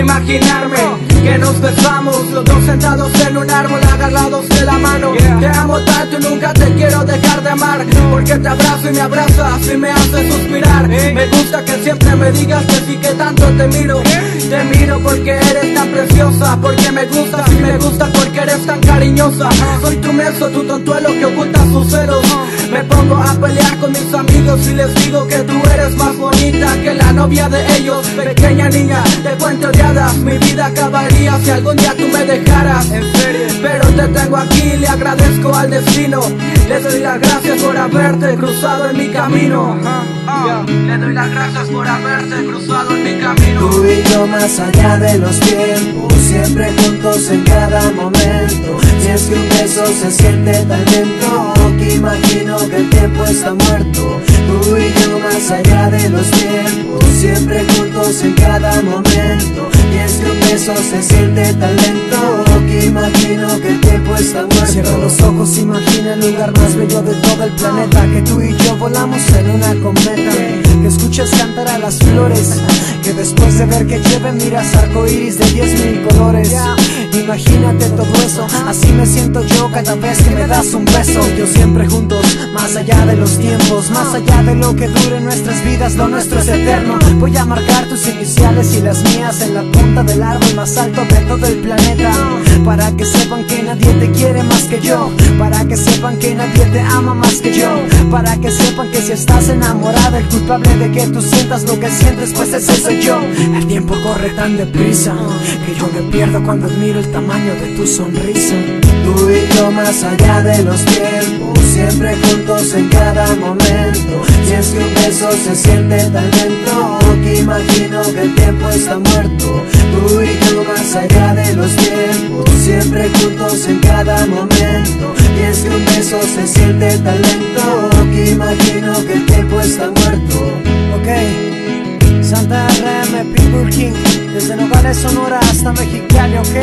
imaginarme que nos besamos Los dos sentados en un árbol agarrados de la mano. Te amo tanto y nunca te quiero dejar de amar Porque te abrazo y me abrazas y me hace suspirar. Me gusta que siempre me digas que sí que tanto te miro. Te miro porque eres tan preciosa Porque me gusta y me gusta porque eres tan cariñosa. Soy tu meso, tu tontuelo que oculta sus celos. Me pongo a pelear con mis amigos y les digo que tú eres más bonita que la novia de ellos Pequeña niña, te cuento hadas Mi vida acabaría si algún día tú me dejaras. En serio. Pero te tengo aquí, le agradezco al destino. Le doy las gracias por haberte cruzado en mi camino. Le doy las gracias por haberte cruzado en mi camino. Tú y yo más allá de los tiempos Siempre juntos en cada momento. Si es que un beso se siente tan lento Que imagino que el tiempo está muerto. Tú y yo más allá de los tiempos. Siempre juntos en cada momento. Y es que un beso se siente tan lento Que imagino que el tiempo está muerto. Cierra los ojos, imagina el lugar más bello de todo el planeta. Que tú y yo volamos en una cometa. Que escuches cantar a las flores Que después de ver que lleven miras arco iris de diez mil colores. Imagínate todo eso, así me siento yo cada vez que me das un beso. Yo siempre juntos, más allá de los tiempos Más allá de lo que dure nuestras vidas, lo nuestro es eterno. Voy a marcar tus iniciales y las mías En la punta del árbol más alto de todo el planeta Para que sepan que nadie te quiere más que yo. Para que sepan que nadie te ama más que yo. Para que sepan que si estás enamorada El culpable de que tú sientas lo que sientes pues ese soy yo. El tiempo corre tan deprisa Que yo me pierdo cuando admiro el tamaño de tu sonrisa. Tú y yo más allá de los tiempos Siempre juntos en cada momento. Si es que un beso se siente tan lento Que imagino que el tiempo está muerto. Tú y yo más allá de los tiempos Siempre juntos en cada momento. Y es que un beso se siente tan lento Que imagino que el tiempo está muerto. Ok, Santa RM, Pitbull King. Desde Nogales, Sonora hasta Mexicali, ok.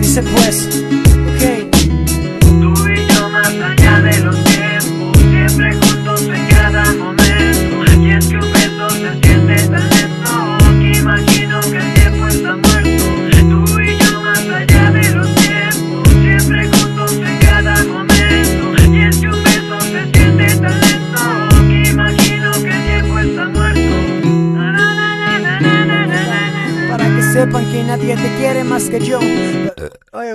Dice pues, sepan que nadie te quiere más que yo Oye.